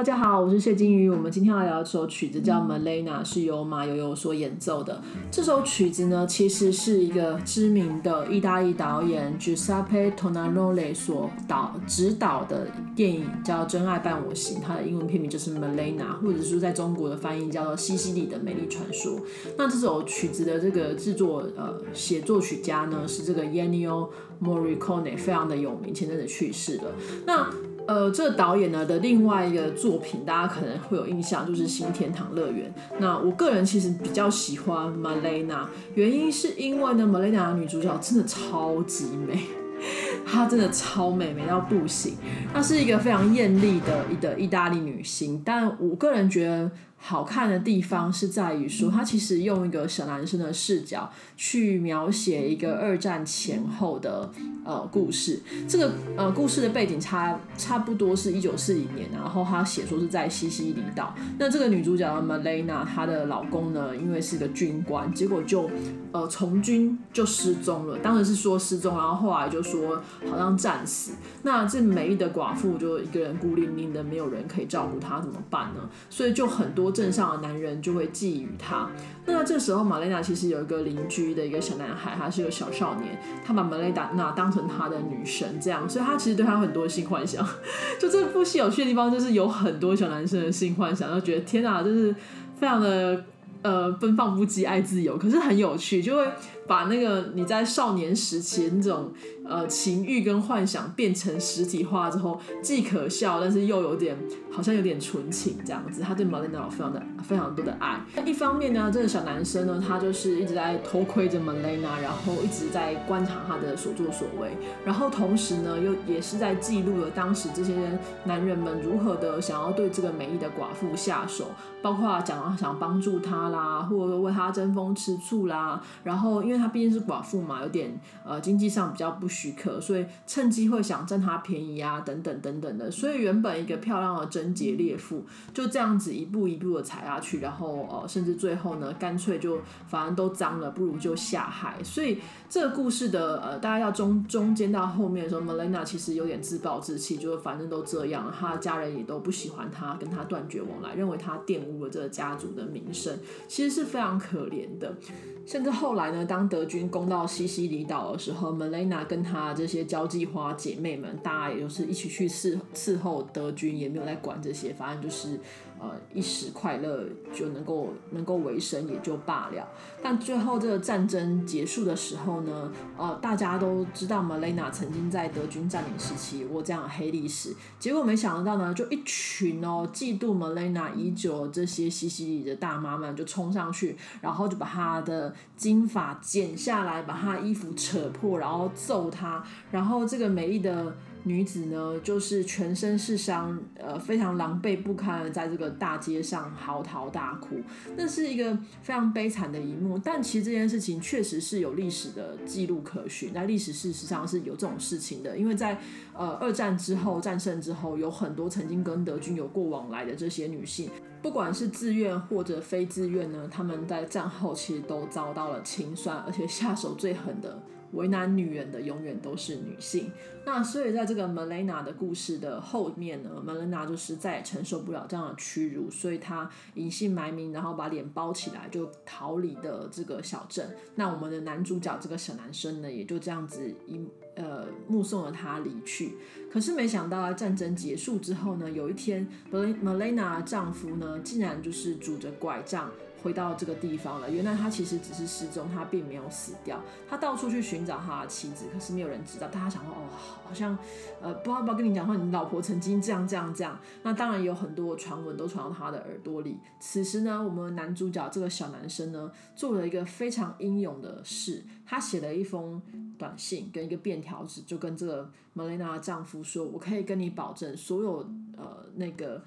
大家好，我是谢金鱼。我们今天要聊一首曲子，叫《Malena》，是由马友友所演奏的。这首曲子呢，其实是一个知名的意大利导演 Giuseppe Tonanole 所导指导的电影，叫《真爱伴我行》，它的英文片名就是《Malena》，或者说在中国的翻译叫做《西西里的美丽传说》。那这首曲子的这个制作呃写作曲家呢，是这个 Ennio Morricone，非常的有名，前阵子去世了。那呃，这导演呢的另外一个作品，大家可能会有印象，就是《新天堂乐园》。那我个人其实比较喜欢 Malena，原因是因为呢，Malena 的女主角真的超级美，她真的超美，美到不行。她是一个非常艳丽的一个意大利女星，但我个人觉得。好看的地方是在于说，他其实用一个小男生的视角去描写一个二战前后的呃故事。这个呃故事的背景差差不多是一九四零年，然后他写说是在西西里岛。那这个女主角的 Malena，她的老公呢，因为是个军官，结果就呃从军就失踪了。当时是说失踪，然后后来就说好像战死。那这美丽的寡妇就一个人孤零零的，没有人可以照顾她，怎么办呢？所以就很多。镇上的男人就会觊觎她。那这时候，玛蕾娜其实有一个邻居的一个小男孩，他是个小少年，他把玛蕾娜当成他的女神，这样，所以他其实对他很多性幻想。就这部戏有趣的地方，就是有很多小男生的性幻想，就觉得天哪，就是非常的呃奔放不羁，爱自由，可是很有趣，就会把那个你在少年时期那种。呃，情欲跟幻想变成实体化之后，既可笑，但是又有点好像有点纯情这样子。他对 Malena 有非常的非常多的爱。一方面呢，这个小男生呢，他就是一直在偷窥着 Malena，然后一直在观察他的所作所为，然后同时呢，又也是在记录了当时这些男人们如何的想要对这个美丽的寡妇下手，包括讲想帮助他啦，或者说为他争风吃醋啦。然后，因为他毕竟是寡妇嘛，有点呃经济上比较不。许可，所以趁机会想占他便宜啊，等等等等的。所以原本一个漂亮的贞洁烈妇，就这样子一步一步的踩下去，然后呃，甚至最后呢，干脆就反正都脏了，不如就下海。所以这个故事的呃，大概要中中间到后面的时候，Malena 其实有点自暴自弃，就是反正都这样，他的家人也都不喜欢他，跟他断绝往来，认为他玷污了这个家族的名声，其实是非常可怜的。甚至后来呢，当德军攻到西西里岛的时候，Malena 跟她这些交际花姐妹们，大家也就是一起去伺伺候德军，也没有在管这些，反正就是呃一时快乐就能够能够维生也就罢了。但最后这个战争结束的时候呢，呃大家都知道 Malena 曾经在德军占领时期有过这样的黑历史，结果没想到呢，就一群哦嫉妒 Malena 已久这些西西里的大妈们就冲上去，然后就把她的金发剪下来，把她衣服扯破，然后揍她。然后这个美丽的女子呢，就是全身是伤，呃，非常狼狈不堪在这个大街上嚎啕大哭。那是一个非常悲惨的一幕。但其实这件事情确实是有历史的记录可循，在历史事实上是有这种事情的。因为在呃二战之后战胜之后，有很多曾经跟德军有过往来的这些女性。不管是自愿或者非自愿呢，他们在战后其实都遭到了清算，而且下手最狠的、为难女人的，永远都是女性。那所以在这个 Malena 的故事的后面呢，Malena 就是再也承受不了这样的屈辱，所以她隐姓埋名，然后把脸包起来，就逃离的这个小镇。那我们的男主角这个小男生呢，也就这样子一呃目送了他离去。可是没想到，战争结束之后呢，有一天，Malena 丈夫呢，竟然就是拄着拐杖。回到这个地方了。原来他其实只是失踪，他并没有死掉。他到处去寻找他的妻子，可是没有人知道。大家想说，哦，好像，呃，不知道不要跟你讲说，你老婆曾经这样这样这样。那当然有很多传闻都传到他的耳朵里。此时呢，我们男主角这个小男生呢，做了一个非常英勇的事。他写了一封短信跟一个便条纸，就跟这个 Malena 的丈夫说：“我可以跟你保证，所有呃那个。”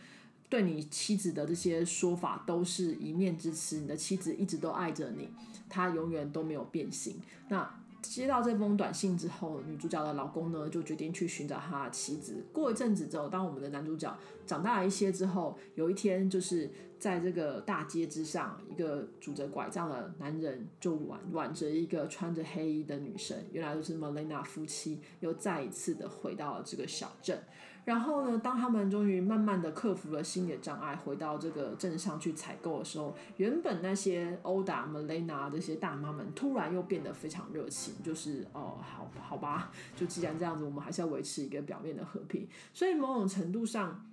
对你妻子的这些说法都是一面之词，你的妻子一直都爱着你，她永远都没有变心。那接到这封短信之后，女主角的老公呢就决定去寻找他的妻子。过一阵子之后，当我们的男主角长大了一些之后，有一天就是在这个大街之上，一个拄着拐杖的男人就挽挽着一个穿着黑衣的女生，原来就是 Malena 夫妻，又再一次的回到了这个小镇。然后呢，当他们终于慢慢的克服了心理障碍，回到这个镇上去采购的时候，原本那些殴打 Malena 这些大妈们，突然又变得非常热情，就是哦，好好吧，就既然这样子，我们还是要维持一个表面的和平。所以某种程度上。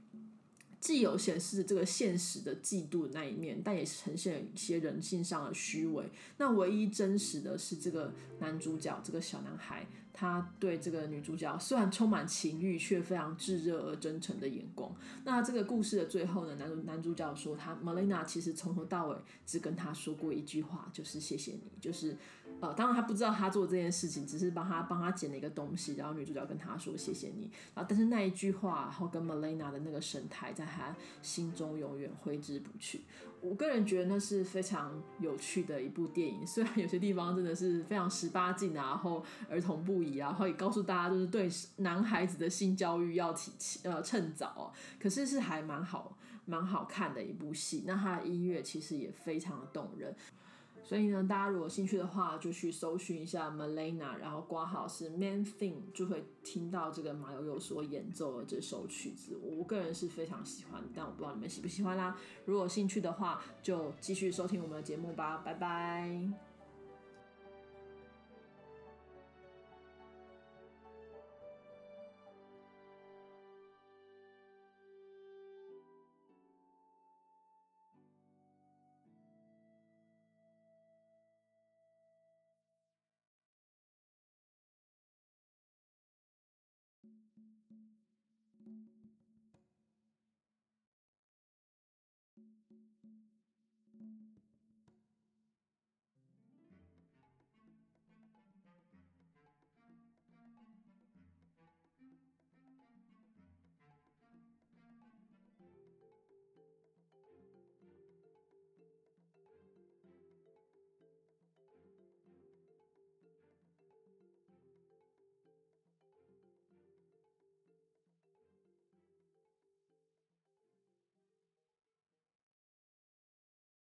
既有显示这个现实的嫉妒的那一面，但也呈现一些人性上的虚伪。那唯一真实的是这个男主角，这个小男孩。他对这个女主角虽然充满情欲，却非常炙热而真诚的眼光。那这个故事的最后呢，男主男主角说他，他 Melina 其实从头到尾只跟他说过一句话，就是谢谢你。就是呃，当然他不知道他做这件事情，只是帮他帮他捡了一个东西，然后女主角跟他说谢谢你。然后但是那一句话，然后跟 Malena 的那个神态，在他心中永远挥之不去。我个人觉得那是非常有趣的一部电影，虽然有些地方真的是非常十八禁啊，然后儿童不宜啊。然后也告诉大家，就是对男孩子的性教育要提呃趁早。可是是还蛮好蛮好看的一部戏。那他的音乐其实也非常的动人。所以呢，大家如果有兴趣的话，就去搜寻一下 Malena，然后挂号是 Main Theme，就会听到这个马友友所演奏的这首曲子。我个人是非常喜欢，但我不知道你们喜不喜欢啦。如果有兴趣的话，就继续收听我们的节目吧。拜拜。